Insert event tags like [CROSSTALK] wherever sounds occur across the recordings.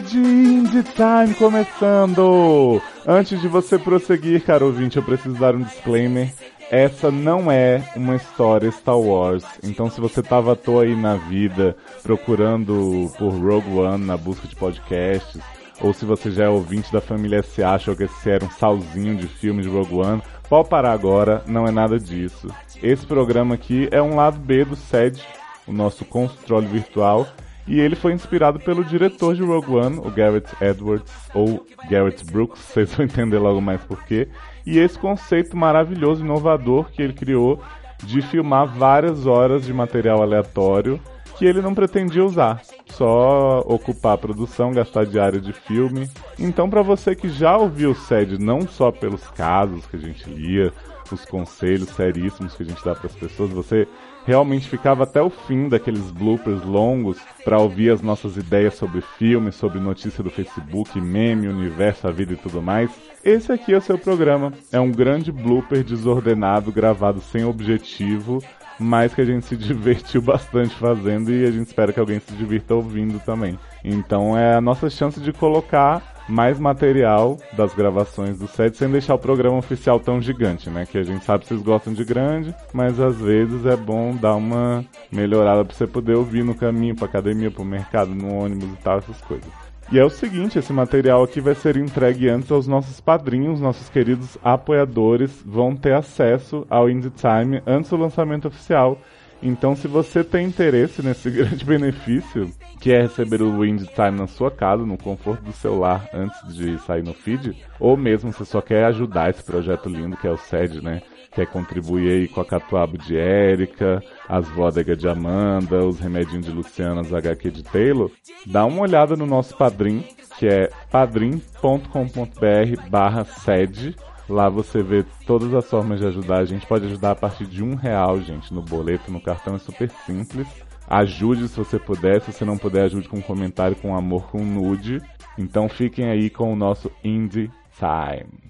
Fed Indie Time começando! Antes de você prosseguir, caro ouvinte, eu preciso dar um disclaimer. Essa não é uma história Star Wars. Então, se você tava à toa aí na vida procurando por Rogue One na busca de podcasts, ou se você já é ouvinte da família S achou que esse era um salzinho de filme de Rogue One, pode parar agora, não é nada disso. Esse programa aqui é um lado B do SED, o nosso controle virtual, e ele foi inspirado pelo diretor de Rogue One, o Garrett Edwards, ou Garrett Brooks, [LAUGHS] vocês vão entender logo mais porquê. E esse conceito maravilhoso, inovador que ele criou de filmar várias horas de material aleatório que ele não pretendia usar, só ocupar a produção, gastar diária de filme. Então, para você que já ouviu o SED não só pelos casos que a gente lia, os conselhos seríssimos que a gente dá para as pessoas, você realmente ficava até o fim daqueles bloopers longos para ouvir as nossas ideias sobre filmes, sobre notícia do Facebook, meme, universo, a vida e tudo mais. Esse aqui é o seu programa. É um grande blooper desordenado, gravado sem objetivo, mas que a gente se [LAUGHS] divertiu bastante fazendo e a gente espera que alguém se divirta ouvindo também. Então é a nossa chance de colocar mais material das gravações do set sem deixar o programa oficial tão gigante, né? Que a gente sabe que vocês gostam de grande, mas às vezes é bom dar uma melhorada pra você poder ouvir no caminho, pra academia, pro mercado, no ônibus e tal, essas coisas. E é o seguinte, esse material aqui vai ser entregue antes aos nossos padrinhos, nossos queridos apoiadores vão ter acesso ao Indie Time antes do lançamento oficial. Então, se você tem interesse nesse [LAUGHS] grande benefício, que é receber o Wind Time na sua casa, no conforto do celular, antes de sair no feed, ou mesmo se só quer ajudar esse projeto lindo que é o SED, né? Quer contribuir aí com a Catuabo de Érica, as Vódegas de Amanda, os remedinhos de Luciana, as HQ de Taylor, dá uma olhada no nosso padrim, que é padrim.com.br barra sede. Lá você vê todas as formas de ajudar. A gente pode ajudar a partir de um real, gente, no boleto, no cartão, é super simples. Ajude se você puder, se você não puder, ajude com um comentário, com amor, com nude. Então fiquem aí com o nosso Indie Time.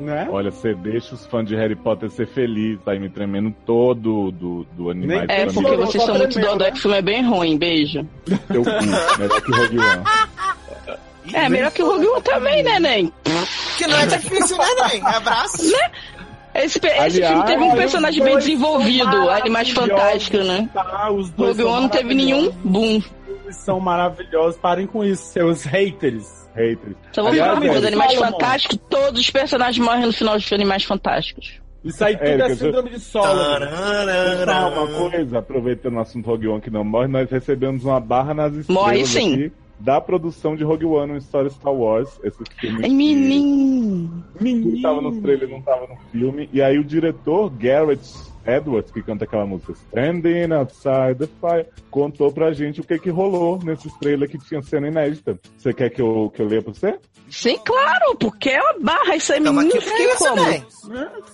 Né? Olha, você deixa os fãs de Harry Potter ser felizes, tá aí me tremendo todo do, do animais. Nem- É, porque vocês são muito dodói né? que o filme é bem ruim, beijo. Cu, melhor que Rogue One. É, melhor que o Rogue One também, né, Nen? Que não é difícil, né, Nen? Abraço. Esse, pe- esse Aliás, filme teve um personagem bem desenvolvido, Animais Fantásticos, né? Tá, os dois Rogue One não teve nenhum boom. Eles são maravilhosos. Parem com isso, seus haters. Haters. Só vou Aliás, falar uma coisa, Érica, Animais. Fantásticos, todos os personagens morrem no final de Animais Fantásticos. Isso aí tudo Érica, é síndrome de solo. Uma coisa, aproveitando o assunto Rogue One que não morre, nós recebemos uma barra nas estrelas Morre sim. aqui da produção de Rogue One, uma história Star Wars, esse filme Ai, que menino. tudo tava nos trailers, não tava no filme, e aí o diretor Garrett Edwards, que canta aquela música Standing Outside the Fire, contou pra gente o que que rolou nesses trailers que tinha cena inédita. Você quer que eu, que eu leia pra você? Sim, claro, porque é uma barra, isso aí, menino, fiquei como? Nen.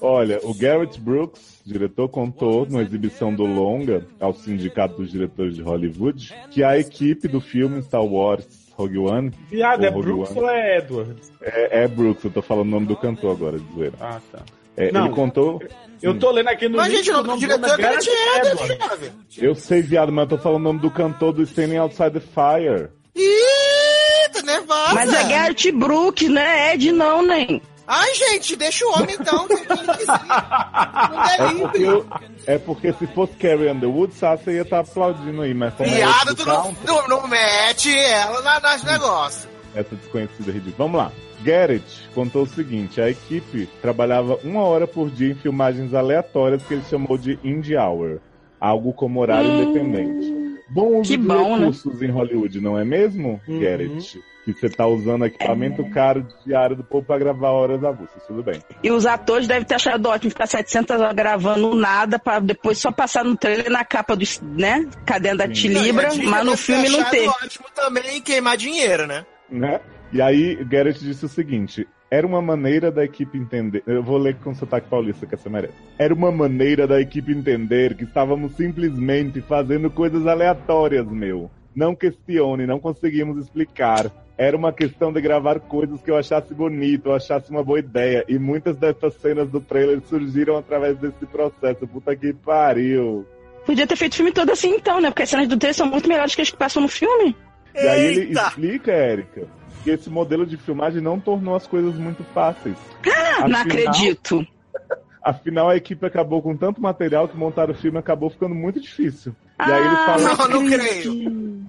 Olha, o Garrett Brooks, diretor, contou numa exibição do Longa ao Sindicato dos Diretores de Hollywood que a equipe do filme Star Wars Rogue One Viado, é Rogue Brooks One. ou é Edwards? é, é Brooks, eu tô falando o nome do cantor agora, de zoeira. Ah, tá. É, Não. ele contou. Eu tô lendo aqui no Mas, gente, o nome do diretor é. Eu sei, viado, mas eu tô falando o nome do cantor do Standing Outside the Fire. Eita, nervosa. Mas é Garrett Brooks, né? Ed não, nem. Ai, gente, deixa o homem então. Não É deve porque, eu- é porque se fosse Carrie Underwood, Sasha ia estar aplaudindo aí, mas como é Piada, esse tu não, não, não mete ela na, nas negócios. essa desconhecida ridícula. Vamos lá. Garrett contou o seguinte: a equipe trabalhava uma hora por dia em filmagens aleatórias que ele chamou de Indie Hour, algo como horário Hum. independente. Bom uso Que de bom, né? recursos em Hollywood, não é mesmo, Uhum. Garrett? Que você tá usando equipamento caro diário do povo pra gravar horas avulsas, tudo bem. E os atores devem ter achado ótimo ficar 700 horas gravando nada pra depois só passar no trailer na capa do, né? Cadê da. Tilibra, mas no deve ter filme não achado ter. ótimo também queimar dinheiro, né? né? E aí, Garrett disse o seguinte: era uma maneira da equipe entender. Eu vou ler com sotaque paulista que essa merece. Era uma maneira da equipe entender que estávamos simplesmente fazendo coisas aleatórias, meu. Não questione, não conseguimos explicar. era uma questão de gravar coisas que eu achasse bonito, eu achasse uma boa ideia. E muitas dessas cenas do trailer surgiram através desse processo. Puta que pariu. Podia ter feito o filme todo assim então, né? Porque as cenas do trailer são muito melhores que as que passam no filme. E aí ele explica, Érica, que esse modelo de filmagem não tornou as coisas muito fáceis. Não Afinal- acredito. [LAUGHS] Afinal, a equipe acabou com tanto material que montar o filme acabou ficando muito difícil. E aí ele Ah, fala, Não, não acredito.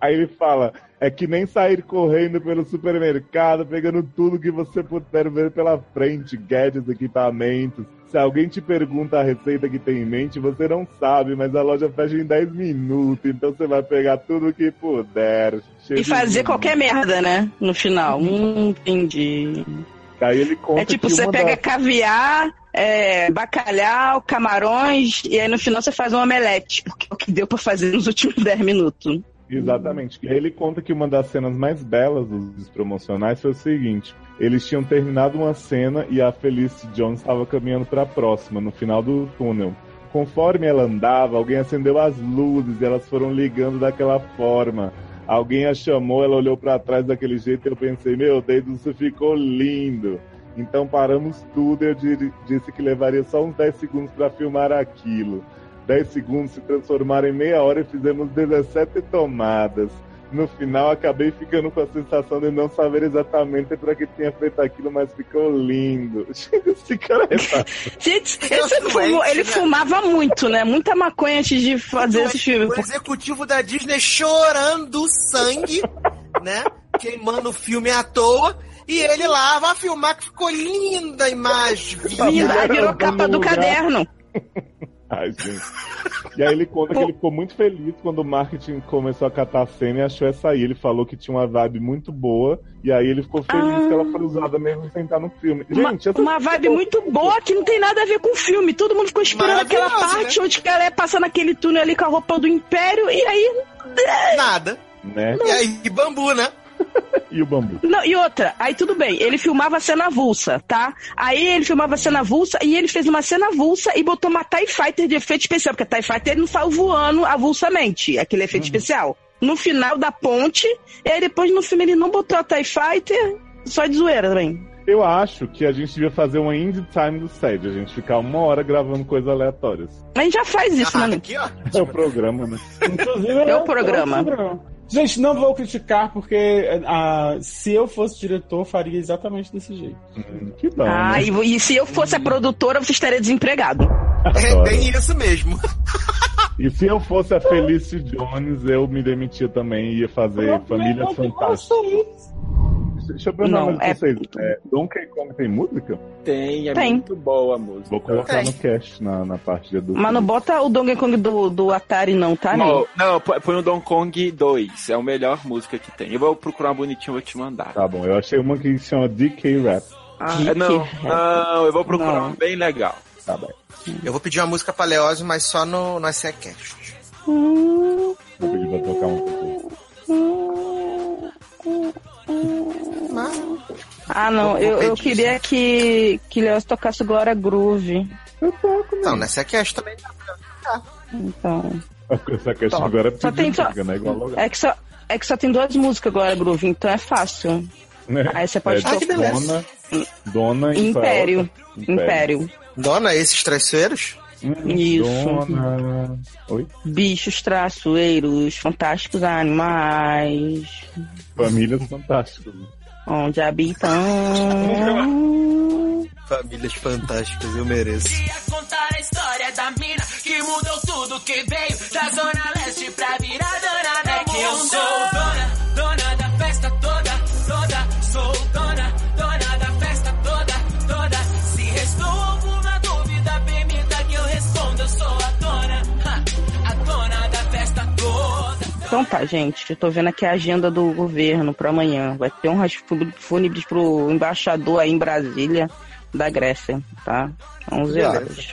Aí ele fala, é que nem sair correndo pelo supermercado, pegando tudo que você puder ver pela frente, gadgets, equipamentos. Se alguém te pergunta a receita que tem em mente, você não sabe, mas a loja fecha em 10 minutos, então você vai pegar tudo que puder. E fazer qualquer merda, né? No final. Hum, entendi. Aí ele conta É tipo, você pega das- caviar, é, bacalhau, camarões, e aí no final você faz um omelete, porque é o que deu pra fazer nos últimos 10 minutos. Exatamente. Ele conta que uma das cenas mais belas dos promocionais foi o seguinte: eles tinham terminado uma cena e a Felicity Jones estava caminhando para a próxima, no final do túnel. Conforme ela andava, alguém acendeu as luzes e elas foram ligando daquela forma. Alguém a chamou, ela olhou para trás daquele jeito e eu pensei: meu Deus, isso ficou lindo. Então paramos tudo e eu di- disse que levaria só uns 10 segundos para filmar aquilo. 10 segundos se transformaram em meia hora e fizemos 17 tomadas. No final, acabei ficando com a sensação de não saber exatamente para que tinha feito aquilo, mas ficou lindo. [LAUGHS] Esse cara é [LAUGHS] fácil. Gente, fumou- ele né? fumava muito, né? Muita maconha antes de fazer esse filme. O executivo da Disney chorando sangue, [LAUGHS] né? Queimando o filme à toa. E ele lá vai filmar que ficou linda a imagem. Aí virou capa do lugar. caderno. Ai, gente. E aí ele conta que ele ficou muito feliz quando o marketing começou a catar a cena e achou essa aí. Ele falou que tinha uma vibe muito boa. E aí ele ficou feliz Ah. que ela foi usada mesmo sem estar no filme. Uma, Gente, essa uma vibe muito boa que não tem nada a ver com o filme. Todo mundo ficou esperando aquela Maravilhosa, parte onde que ela ia passar naquele túnel ali com a roupa do Império e aí. Nada. Né? E aí, bambu, né? [LAUGHS] E o bambu. Não, e outra, aí tudo bem, ele filmava a cena avulsa, tá? Aí ele filmava a cena avulsa e ele fez uma cena avulsa e botou uma TIE Fighter de efeito especial, porque a TIE Fighter não saiu voando avulsamente, aquele efeito especial. No final da ponte, e aí depois no filme ele não botou a TIE Fighter, só de zoeira também. Eu acho que a gente devia fazer uma indie time do SED, a gente ficar uma hora gravando coisas aleatórias. A gente já faz isso, Ah, né? aqui, ó. É o programa, né? Inclusive, É o programa. Gente, não vou criticar, porque ah, se eu fosse diretor, faria exatamente desse jeito. Hum, que bom. Ah, né? e, e se eu fosse a produtora, você estaria desempregado. [LAUGHS] É bem isso mesmo. [LAUGHS] E se eu fosse a Felicity Jones, eu me demitia também e ia fazer Famílias Fantásticas. Deixa eu perguntar Não, mais é- vocês. É, Donkey Kong tem música? Tem, é Tem. muito boa a música. Vou colocar Tem. no cast na, na parte de educação. Mas não bota o Donkey Kong do, do Atari, não, tá, né? Não, não, põe o Donkey Kong 2. É a melhor música que tem. Eu vou procurar uma bonitinha e vou te mandar. Tá bom, eu achei uma que se chama DK Rap. Ah, É, não, não, eu vou procurar Não. uma bem legal. Tá bem. Eu vou pedir uma música pra Leose, mas só no, no SECast. Vou pedir pra tocar um pouco. Ah, não, Vou- vou eu, eu queria que, que Leoz tocasse Glória Groove. Eu toco, Não, né? no SECast também. Então. Essa questão Tá. agora é Só tem só- né? Igual. É que só, é que só tem duas músicas Glória Groove, então é fácil. Né? Aí você pode É, Ah, que tocar. beleza. Dona, Dona e Império. outra? Império. Dona, esses traiçoeiros? Hum, Isso. Dona. Oi? Bichos traçoeiros, fantásticos animais, Famílias Fantásticas. Onde habitam. Famílias fantásticas, eu mereço. Queria contar a história da mina que mudou tudo que veio da zona Então tá, gente, eu tô vendo aqui a agenda do governo pra amanhã. Vai ter honras fú- fúnebres pro embaixador aí em Brasília da Grécia, tá? 11 horas.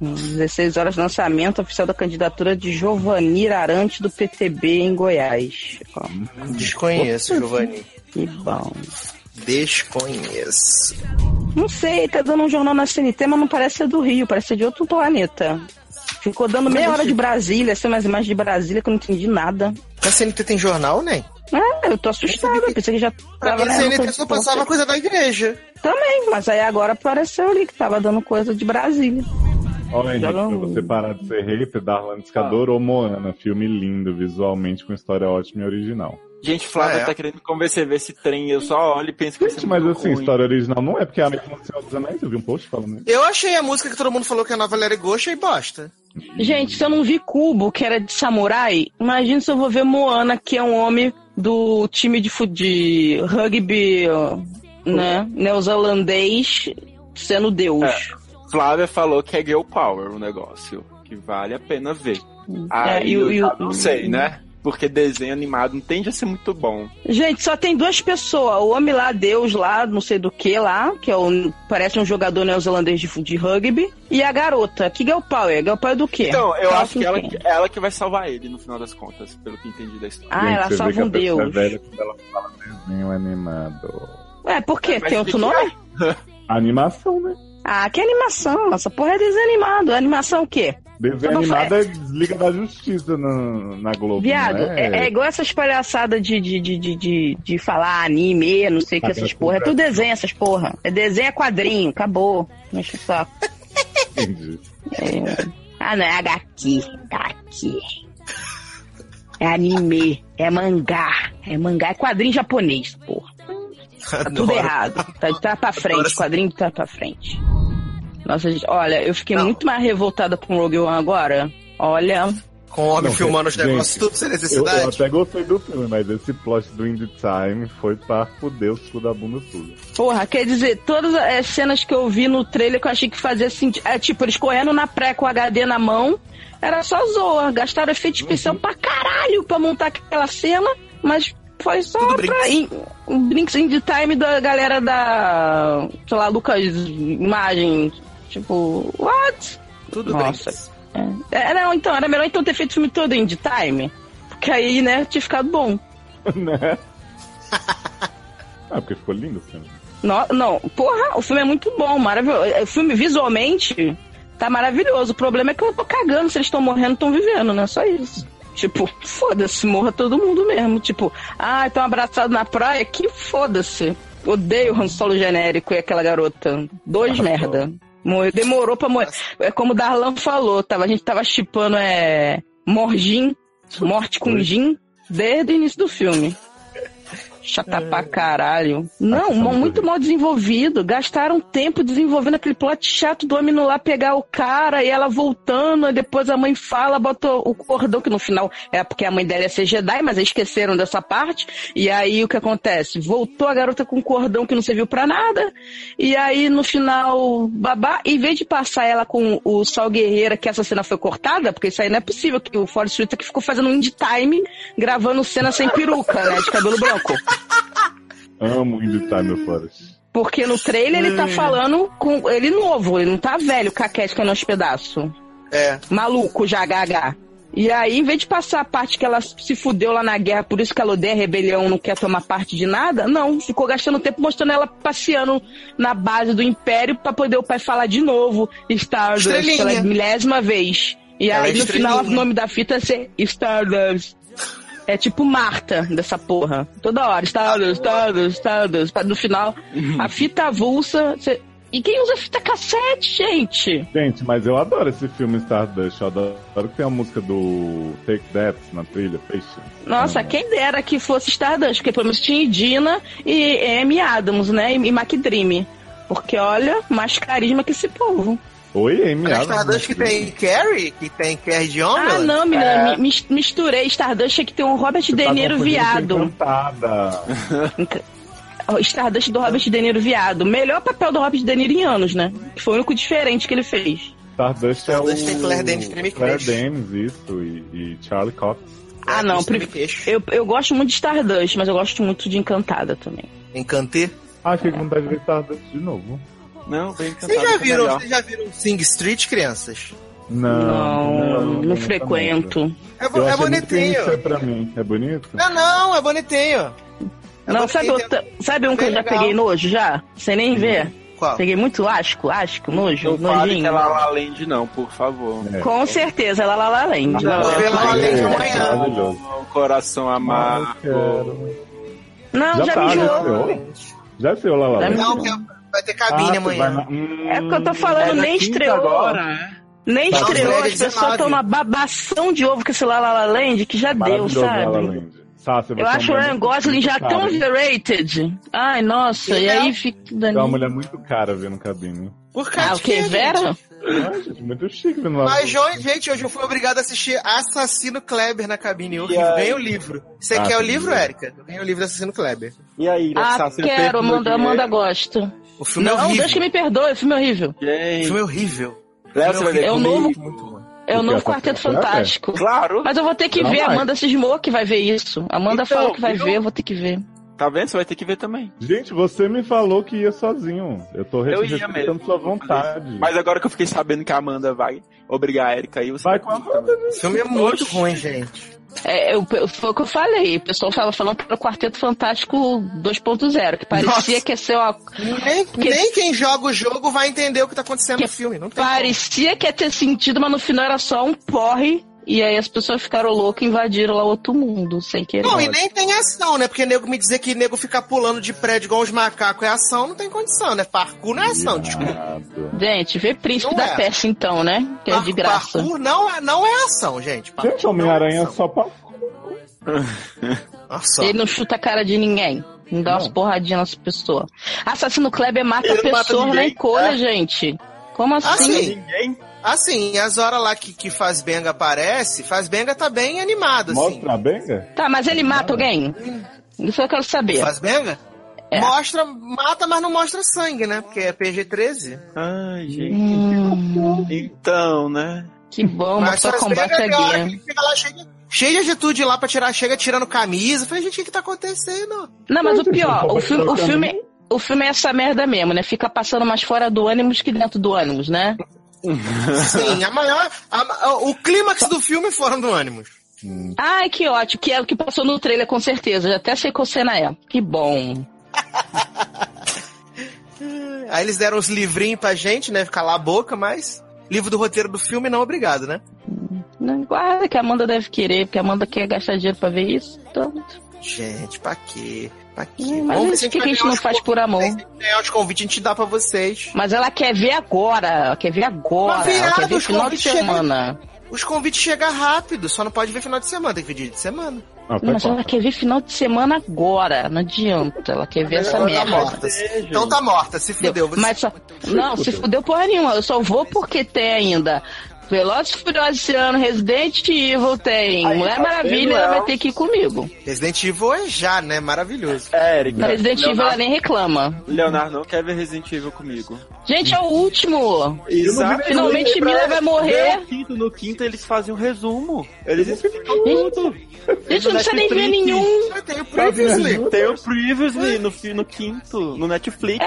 Hum, 16 horas, lançamento oficial da candidatura de Giovanni Arante do PTB em Goiás. Ó, Desconheço, Giovanni. que bom. Desconheço. Não sei, tá dando um jornal na CNT, mas não parece ser do Rio, parece ser de outro planeta. Ficou dando meia hora de Brasília, assim, umas imagens de Brasília que eu não entendi nada. A CNT tem jornal, né? Eu tô assustada, pensei que já tava a CNT só passava coisa da igreja. Também, mas aí agora apareceu ali que tava dando coisa de Brasília. Olha, Henrique, pra você parar de ser hater, Darlan disse que adorou Moana, filme lindo, visualmente, com história ótima e original. Gente, Flávia Ah, é? tá querendo me convencer a ver esse trem. Eu só olho e penso que Gente, mas muito assim, ruim. história original não é porque é a mesma do Senhor dos Anéis, eu vi um post falando isso. Eu achei a música que todo mundo falou que a nova Let It Go, achei bosta. Gente, se eu não vi Cubo, que era de samurai, imagina se eu vou ver Moana, que é um homem do time de, de rugby, né, neozelandês, sendo Deus. É. Flávia falou que é Girl Power o negócio, que vale a pena ver. É, Aí o- eu e já o- não sei, né? Porque desenho animado não tende a ser muito bom. Gente, só tem duas pessoas. O homem lá, Deus lá, não sei do que lá, que é o, parece um jogador neozelandês de, de rugby. E a garota. Que Girl Power? Girl Power do quê? Então, eu Fala acho que ela, quem? ela que vai salvar ele no final das contas, pelo que entendi da história. Ah, ela salva um Deus. É velha ela fala desenho animado. Ué, por quê? Mas Tem outro nome? [LAUGHS] Animação, né? Ah, que animação. Essa porra é desenho animado. Animação o quê? Desenho Não animado é Liga da Justiça na, na Globo. Viado, não é, é igual essas palhaçadas de, de, de, de, de, de falar anime, não sei o que, essas é porra. É tudo desenho, essas porra. É desenho, é quadrinho, acabou. Mexe o saco. Entendi. É. Ah, não, é HQ. HQ. É anime, é mangá. É mangá, é quadrinho japonês, porra. Tá tudo errado. Tá de trás pra frente, quadrinho de trás pra frente. Nossa, gente, olha, eu fiquei Não. muito mais revoltada com o Rogue One agora. Olha, Com o homem Não, filmando os gente, negócios, tudo sem Eu, eu necessidade. até gostei do filme, mas esse plot do Indie Time foi pra fuder os cu da bunda tudo. Porra, quer dizer, todas as cenas que eu vi no trailer que eu achei que fazia sentido. É tipo, eles correndo na pré com o HD na mão. Era só zoa. Gastaram efeito especial Uhum. pra caralho pra montar aquela cena. Mas foi só Tudo pra. brinks. In, um brinks in the time da galera da. Sei lá, Lucas Imagem. Tipo, what? Tudo Nossa. bem. É, não, então, era melhor então ter feito o filme todo em the time. Porque aí, né, tinha ficado bom. [LAUGHS] né? [LAUGHS] ah, porque ficou lindo o filme. Não, não, porra, o filme é muito bom, maravilhoso. O filme visualmente tá maravilhoso. O problema é que eu tô cagando se eles estão morrendo, estão vivendo, né? Só isso. Tipo, foda-se, morra todo mundo mesmo. Tipo, ah, estão abraçados na praia, que foda-se. Odeio o Han Solo genérico e aquela garota. Dois merda. Morreu, demorou pra morrer. É como o Darlan falou, tava, a gente tava chipando é, Morgin, morte com Jin, desde o início do filme. Chata pra caralho. Não, tá mal- muito mal desenvolvido. Gastaram tempo desenvolvendo aquele plot chato do homem indo lá pegar o cara e ela voltando. Aí depois a mãe fala, bota o cordão, que no final é porque a mãe dela ia ser Jedi, mas aí esqueceram dessa parte. E aí o que acontece? Voltou a garota com um cordão que não serviu pra nada. E aí no final, babá, em vez de passar ela com o Sol Guerreira, que essa cena foi cortada, porque isso aí não é possível, que o Forrest Whitaker ficou fazendo um indie time gravando cena sem peruca, né? De cabelo branco. [LAUGHS] Amo Indie Time Forest. Porque no trailer ele tá falando com ele novo, ele não tá velho, caquete que é nos pedaços. É. Maluco, já HH. E aí, em vez de passar a parte que ela se fudeu lá na guerra, por isso que ela odeia a rebelião, não quer tomar parte de nada, não. Ficou gastando tempo mostrando ela passeando na base do Império pra poder o pai falar de novo Stardust Estrelinha. pela milésima vez. E Ela aí, é no final, o nome da fita é ser Stardust. É tipo Marta dessa porra. Toda hora, Stardust, Stardust, Stardust. No final, a fita avulsa. cê- E quem usa fita cassete, gente? Gente, mas eu adoro esse filme Stardust. Eu adoro que tem a música do Take That na trilha, Patience. Nossa, quem dera que fosse Stardust, porque pelo menos tinha Dina e Amy Adams, né? E Mac Dream. Porque olha, mais carisma que esse povo. Oi, Mas Adams, Stardust que tem Carrie, que tem Carrie de homem. Ah, não, menina, mi- mis- misturei Stardust que tem um Robert Você De tá Niro com viado. Encantada. O Stardust do Robert De Niro viado. Melhor papel do Robert De Niro em anos, né? Que foi o único diferente que ele fez. Stardust é o... Stardust tem Claire Danes, Claire. Danes, isso, e, e Charlie Cox. Ah, não, eu, eu gosto muito de Stardust, mas eu gosto muito de Encantada também. Encantê. Ah, fiquei com vontade de ver Stardust de novo. Não, bem Vocês encantado. já que é viram, vocês já viram Sing Street, crianças? Não, Não, não, nunca frequento. É, bo- Eu é bonitinho. clichê pra mim. É bonito? Não, não, é bonitinho. É Não, sabe, outra- sabe um que eu já legal. peguei nojo já? Sem nem ver? Qual? Peguei muito asco, asco, nojo, Não fale que nojinho. é La La Land, não, por favor. É. Com certeza, ela lá lá Land. Vou ver La La Land amanhã. Coração amargo. Não, já, Já tá, me já enjoou. Já lá lá. Já me- Não, que vai ter cabine Ah, amanhã. na- Hum, É o que eu tô falando, nem quinta estreou. agora, é? Nem Tá, estreou, as pessoas 19. estão uma babação de ovo com esse La La La Land que já deu, sabe? Eu é acho o Ryan Gosling já cara. tão overrated. Ai, nossa, e é. aí fica Você é uma mulher muito cara vendo cabine. Por causa Ah, o que, Vera? Ah, gente, muito chique vendo lá. Mas, João, gente, hoje eu fui obrigado a assistir Assassino Kleber na cabine. Aí? Ganhei o livro. Você Ah, quer o livro, Érica? Eu ganhei o livro do Assassino Kleber. E aí, Ah, quero, Amanda, dinheiro? Amanda gosta. O filme é Não, horrível. Deus que me perdoe, o filme é horrível. O Gente, filme é horrível. Léo, você vai ver É o novo- Muito bom. É o novo Quarteto é? Fantástico. Claro. Mas eu vou ter que Não ver, vai. Amanda cismou que vai ver isso. Amanda Então, falou que vai ver, eu vou ter que ver. Tá vendo? Você vai ter que ver também. Gente, você me falou que ia sozinho. Eu tô respeitando sua vontade. Mas agora que eu fiquei sabendo que a Amanda vai obrigar a Erika aí, você Vai com a Amanda, O filme é muito ruim, gente. É, eu, foi o que eu falei. O pessoal tava falando que era o Quarteto Fantástico 2.0, que parecia Nossa. que ia ser uma. Nem, nem quem joga o jogo vai entender o que tá acontecendo no filme. Não tem como. Parecia que ia ter sentido, mas no final era só um porre. E aí as pessoas ficaram loucas e invadiram lá outro mundo, sem querer. Não, e nem tem ação, né? Porque nego me dizer que nego fica pulando de prédio igual os macacos é ação, não tem condição, né? Parkour não é ação, desculpa. Gente, vê Príncipe Não da é. Peste então, né? Que é de graça. Parkour não é, não é ação, gente. Parkour Gente, Homem-Aranha não é só pra. Nossa. [LAUGHS] Ele não chuta a cara de ninguém. Não dá umas porradinhas nas pessoas. Assassino Kleber mata não pessoas na encolha, é. gente. Como assim? Assim, Ninguém. Assim, as horas lá que, que Faz Benga aparece, Faz Benga tá bem animado, assim. Mostra a benga? Tá, mas ele mata alguém? Isso eu quero saber. Faz Benga? É. Mostra, mata, mas não mostra sangue, né? Porque é PG-13. Ai, gente. Hum, Então, né? que bom, mas só combate a tem hora que guia. ele chega lá, chega, cheio de atitude lá pra tirar, chega tirando camisa. Eu Falei, gente, o que que tá acontecendo? Não, mas o pior, o filme, o filme, o filme é essa merda mesmo, né? Fica passando mais fora do ânimos que dentro do ânimos, né? Sim, a maior. a- o clímax do filme foram do ânimos. Ai, que ótimo, que é o que passou no trailer, com certeza. Já até sei qual cena é. Que bom. [LAUGHS] Aí eles deram os livrinhos pra gente, né? Calar a boca, mas. Livro do roteiro do filme, não, obrigado, né? Não, Guarda que a Amanda deve querer, porque a Amanda quer gastar dinheiro pra ver isso. Então, Gente, pra quê? Quê? Hum, mas Vamos isso que a gente não faz por amor. Se ganhar os convites, a gente dá pra vocês. Mas ela quer ver agora, ela quer ver agora, Mas, ela quer viado, ver final de semana. Os convites chegam rápido, só não pode ver final de semana, tem que ver dia de semana. Ah, tá Mas ela quer ver final de semana agora, não adianta, ela quer ver essa Ela tá merda. morta. Então tá morta, se fudeu. Você- Mas só, não, se fudeu porra nenhuma, eu só vou porque tem ainda Velozes e Furiosos esse ano, Resident Evil tem, Aí, Mulher tá Maravilha ela vai ter que ir comigo. Resident Evil é já, né? Maravilhoso. É, Erika. Resident Evil ela Leonardo, nem reclama. Leonardo não quer ver Resident Evil comigo. Gente, é o último. Exato. Finalmente Mila vai morrer. No quinto, no quinto eles fazem um resumo. Eles explicam tudo. Gente, não precisa nem ver nenhum. Tem o Previously. Tem o Previously no, no quinto, no Netflix.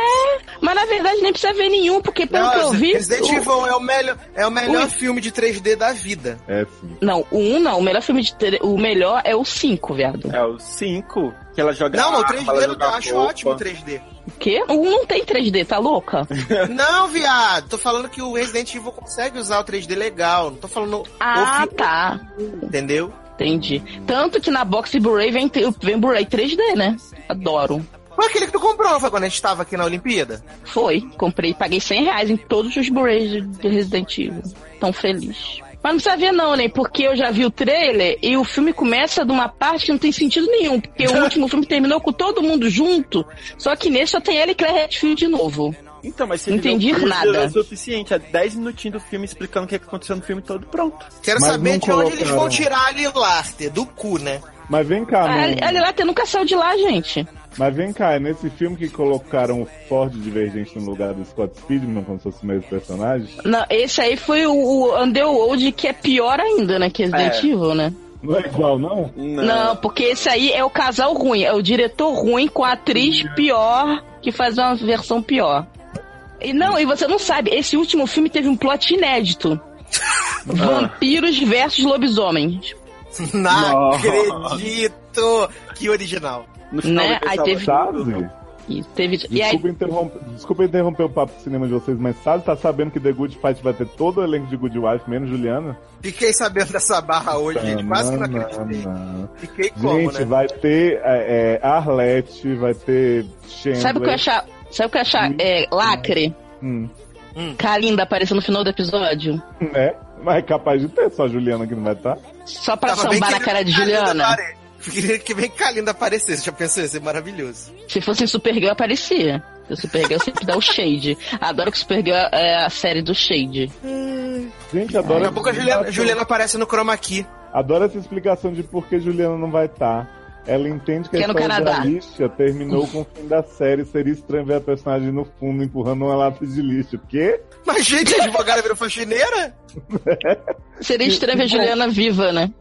Mas na verdade nem precisa ver nenhum, porque pelo Não, que eu vi. Resident o- Evil é o melhor, é o melhor Ui. filme de 3D da vida. É sim. Não, o 1 não. O melhor filme de. tre- O melhor é o 5, viado. É o 5, que ela joga Não, o arma, 3D ela eu acho roupa. ótimo o 3D. O quê? O 1 não tem 3D, tá louca? [LAUGHS] Não, viado, tô falando que o Resident Evil consegue usar o 3D legal. Não tô falando Ah, o filme, tá. entendeu? Entendi. Tanto que na box Blu-ray vem, vem Blu-ray 3D, né? Adoro. Foi aquele que tu comprou, não foi quando a gente tava aqui na Olimpíada? Foi. Comprei, paguei 100 reais em todos os Blu-rays de- de Resident Evil. Tão feliz. Mas não precisa ver não, né? Porque eu já vi o trailer e o filme começa de uma parte que não tem sentido nenhum. Porque o [LAUGHS] último filme terminou com todo mundo junto, só que nesse só tem ela e Claire Redfield de novo. Então, mas ele o entendi Previously, nada. É o suficiente. É 10 minutinhos do filme explicando o que é que aconteceu no filme todo, pronto. Quero Mas saber de onde eles vão tirar a Lilarter, do cu, né? Mas vem cá, Ah, no- Ela lá nunca saiu de lá, gente. mas vem cá, é nesse filme que colocaram o Ford Divergente no lugar do Scott Speedman, como se fosse o mesmo personagem? Não, esse aí foi o, o Underworld, que é pior ainda, né? Que Resident É. Evil, né? Não é igual, não? Não. porque esse aí é o casal ruim, é o diretor ruim com a atriz pior que faz uma versão pior. E não, e você não sabe, esse último filme teve um plot inédito. Vampiros versus lobisomens. [LAUGHS] Não acredito! Que original. No final Né? Aí teve- Sabe? E, teve, e aí, Desculpa, interromper, desculpa interromper o papo de cinema de vocês, mas sabe, tá sabendo que The Good Fight vai ter todo o elenco de Good Wife, menos Juliana? Fiquei sabendo dessa barra hoje, gente. Quase que não acreditei. Fiquei como, Gente, né? vai ter é, é, Arlette, vai ter Chandler. sabe o que eu achar? Sabe o que eu achar? É, lacre. Hum, Kalinda apareceu no final do episódio. né? Mas é capaz de ter só a Juliana que não vai estar. Só pra Tava sambar na cara de Juliana. [LAUGHS] Queria que bem que a Linda aparecesse. Já pensou? Ia ser maravilhoso. Se fosse Supergirl, aparecia. O Supergirl sempre dá o shade. Adoro que o Supergirl é a série do shade. Gente, adoro Daqui a pouco a Juliana, Juliana aparece no Chroma Key. Adoro essa explicação de por que Juliana não vai estar. Ela entende que a Que é no história de Canadá. Alicia terminou com o fim da série. Seria estranho ver a personagem no fundo empurrando uma lata de lixo. Quê? Mas, gente, a advogada virou faxineira? [LAUGHS] Seria estranho ver a Juliana viva, né?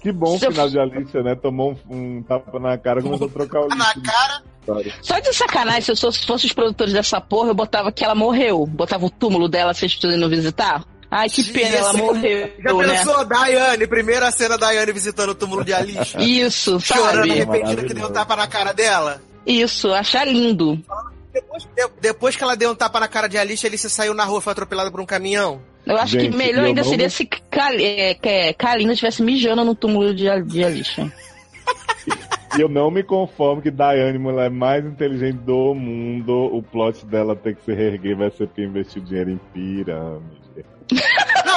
Que bom o Se eu- final de Alicia, né? Tomou um, um tapa na cara e começou a trocar o Tá na lixo. cara. Só de sacanagem, se eu sou- se fosse os produtores dessa porra, eu botava que ela morreu. Botava o túmulo dela, vocês precisam não visitar. Ai, que pena, ela morreu, Já né? pensou, Daiane? Primeira cena da Daiane visitando o túmulo de Alicia. Isso, Chorando, sabe? arrependida que deu um tapa na cara dela. Isso, achar lindo. Depois, de- depois que ela deu um tapa na cara de Alicia, Alicia saiu na rua, foi atropelada por um caminhão. Eu acho Gente, que melhor ainda não- seria se é, que é, Kalinda estivesse mijando no túmulo de, de Alicia. E eu não me conformo que Daiane, mulher mais inteligente do mundo, o plot dela ter que se reerguer vai ser porque investiu dinheiro em pirâmide.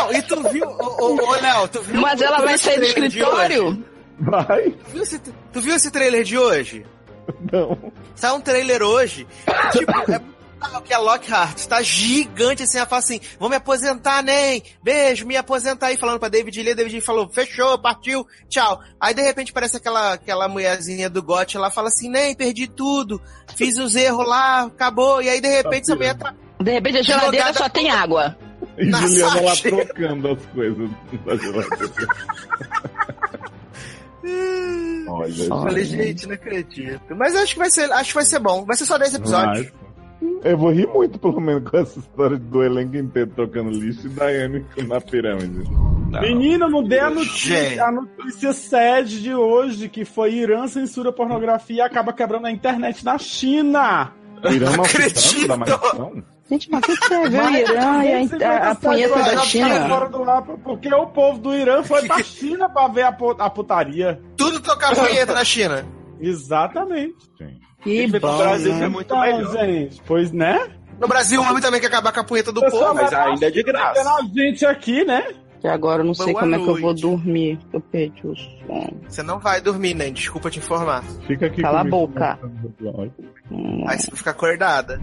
Não, e tu viu, ô, ô, ô, Léo, tu viu... Mas ela tu vai sair do escritório? Vai? Tu viu, esse, tu viu esse trailer de hoje? Não. Saiu um trailer hoje, que, tipo, é que a Lockhart tá gigante assim, ela fala assim, vou me aposentar, nem, beijo, me aposentar aí, falando pra David Lee, David Lee falou, fechou, partiu, tchau. Aí de repente parece aquela, aquela mulherzinha do GOT lá, fala assim, nem, perdi tudo, fiz os erros lá, acabou, e aí de repente essa mulher tá... De repente a geladeira só tem água. E Na Juliana lá sarjeta. trocando as coisas da geladeira. Olha, Só. Falei, gente, não acredito. Mas acho que vai ser, acho que vai ser bom, vai ser só 10 episódios. Eu vou rir muito, pelo menos, com essa história do elenco inteiro trocando lixo e Daiane na pirâmide. Menina, não dê a notícia, a notícia sede de hoje, que foi Irã censura pornografia e acaba quebrando a internet na China. Irã Não da acredito. maldição? Gente, mas o que é ver o Irã e Você a, a, punheta da China? fora do mapa, porque o povo do Irã foi pra [LAUGHS] China pra ver a, a putaria. Tudo tocar punheta na China. Exatamente. Sim. Que No bom, Brasil né? é muito Então, melhor. gente, pois né? No Brasil, o homem também quer acabar com a punheta do povo. Mas ainda é de graça. Vendo a gente aqui, né? E agora eu não sei Boa como é que eu vou noite. dormir. Eu perdi o sono. Você não vai dormir, né? Desculpa te informar. Fica aqui Cala a boca. Hum. Aí você vai ficar acordada.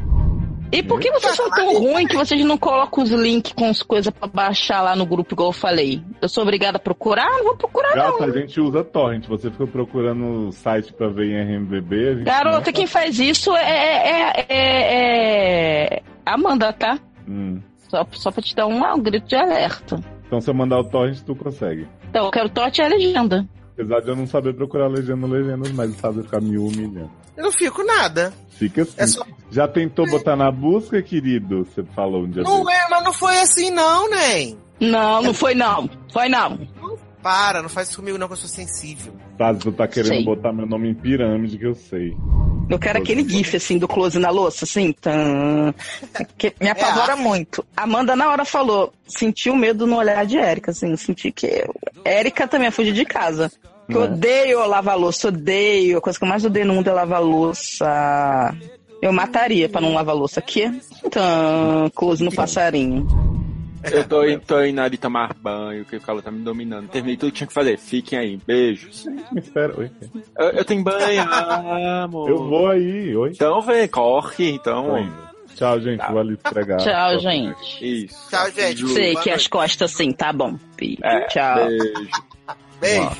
E por que vocês são tão ruins que vocês não colocam os links com as coisas pra baixar lá no grupo, igual eu falei? Eu sou obrigada a procurar? Não vou procurar, não. Gata, a gente usa torrent. Você ficou procurando o site pra ver em RMVB. Gente Garota, não- quem faz isso é, é, é, é Amanda, tá? Hum. Só, só pra te dar um, um grito de alerta. Então, se eu mandar o torrent, tu consegue. Então, eu quero torte e a legenda. Apesar de eu não saber procurar legenda legendas, mas sabe ficar me humilhando. Eu não fico nada. Fica assim. É só... Já tentou botar na busca, querido? Você falou um dia Não desse. é, mas não foi assim não, nem. Não, não foi não. Foi não. Para, não faz isso comigo não, que eu sou sensível. Sabe, tu tá querendo Sei. botar meu nome em pirâmide, que eu sei. Eu quero aquele gif, assim, do close na louça, assim. Tan. Que me apavora muito. Amanda, na hora, falou, sentiu medo no olhar de Érica, assim. Senti que... Érica também é fugir de casa. Que eu É. odeio lavar louça, odeio. A coisa que eu mais odeio no mundo é lavar louça. Eu mataria pra não lavar louça. Aqui, tan, close no passarinho. Eu tô, indo- tô indo ali tomar banho, que o calor tá me dominando. Terminei tudo que tinha que fazer. Fiquem aí. Beijos. Me espera, oi. Eu, eu tenho banho, amor. Eu vou aí, oi. Então vem, corre, então. Tchau, gente, Tá. vou ali esfregar. Tchau, gente. Isso. Tchau, gente. Sei Boa que as noite. costas, assim, tá bom. É, Tchau. Beijo. Beijo.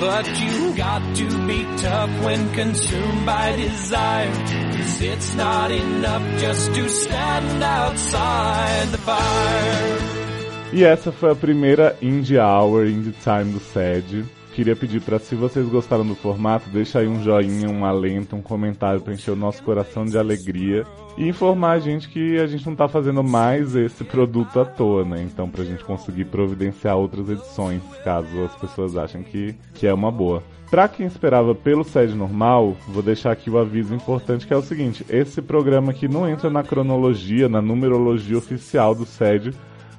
But you got to be tough when consumed by desire. Cause it's not enough just to stand outside the fire. E essa foi a primeira Indie Hour, Indie Time do SED. Queria pedir para se vocês gostaram do formato, deixa aí um joinha, um alento, um comentário para encher o nosso coração de alegria e informar a gente que a gente não tá fazendo mais esse produto à toa, né? Então pra gente conseguir providenciar outras edições, caso as pessoas achem que, que é uma boa. Pra quem esperava pelo sede normal, vou deixar aqui o aviso importante que é o seguinte: esse programa aqui não entra na cronologia, na numerologia oficial do sede,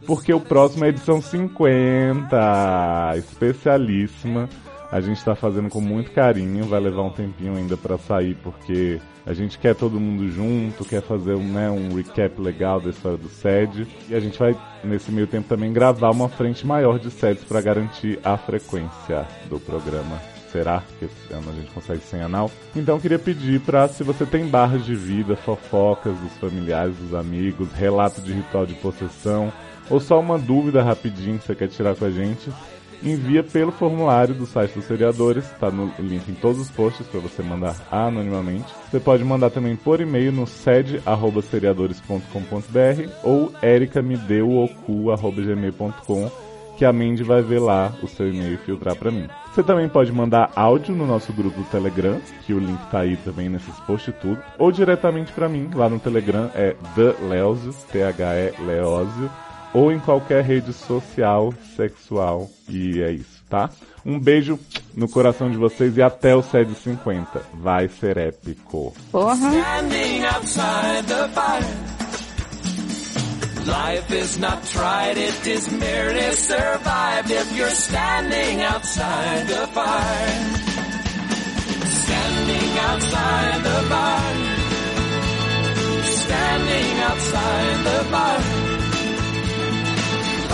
porque o próximo é a edição 50, especialíssima. A gente tá fazendo com muito carinho, vai levar um tempinho ainda para sair, porque a gente quer todo mundo junto, quer fazer um, né, um recap legal da história do SED. E a gente vai, nesse meio tempo, também gravar uma frente maior de SEDs para garantir a frequência do programa. Será que esse ano a gente consegue sem anal? Então queria pedir para se você tem barras de vida, fofocas dos familiares, dos amigos, relato de ritual de possessão, ou só uma dúvida rapidinho que você quer tirar com a gente, envia pelo formulário do site dos seriadores, tá no link em todos os posts para você mandar anonimamente. Você pode mandar também por e-mail no sede@seriadores.com.br ou ericamedeuocu@gmail.com que a Mandy vai ver lá o seu e-mail e filtrar para mim. Você também pode mandar áudio no nosso grupo do Telegram, que o link tá aí também nesses posts e tudo, ou diretamente para mim, lá no Telegram é The Leozio, T-H-E Leozio, ou em qualquer rede social sexual. E é isso, tá? Um beijo no coração de vocês e até o 750. Vai ser épico. Porra. Standing outside the fire. Life is not tried, it is merely survived if you're standing outside the fire. Standing outside the bar. Standing outside the bar.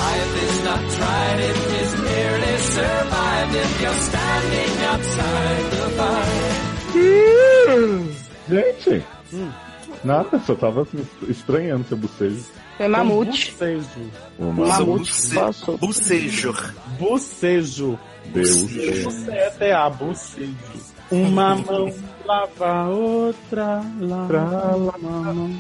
Life is not tried, it is merely survived if you're standing outside the bar. Gente, nada, só tava estranhando seu bocejo. Foi mamute. Bucejo. Uma Mamute buce- passou. Bucejo. Bucejo. Deus. C-E-T-A, bucejo. Uma mão lava a outra, lava uma mão.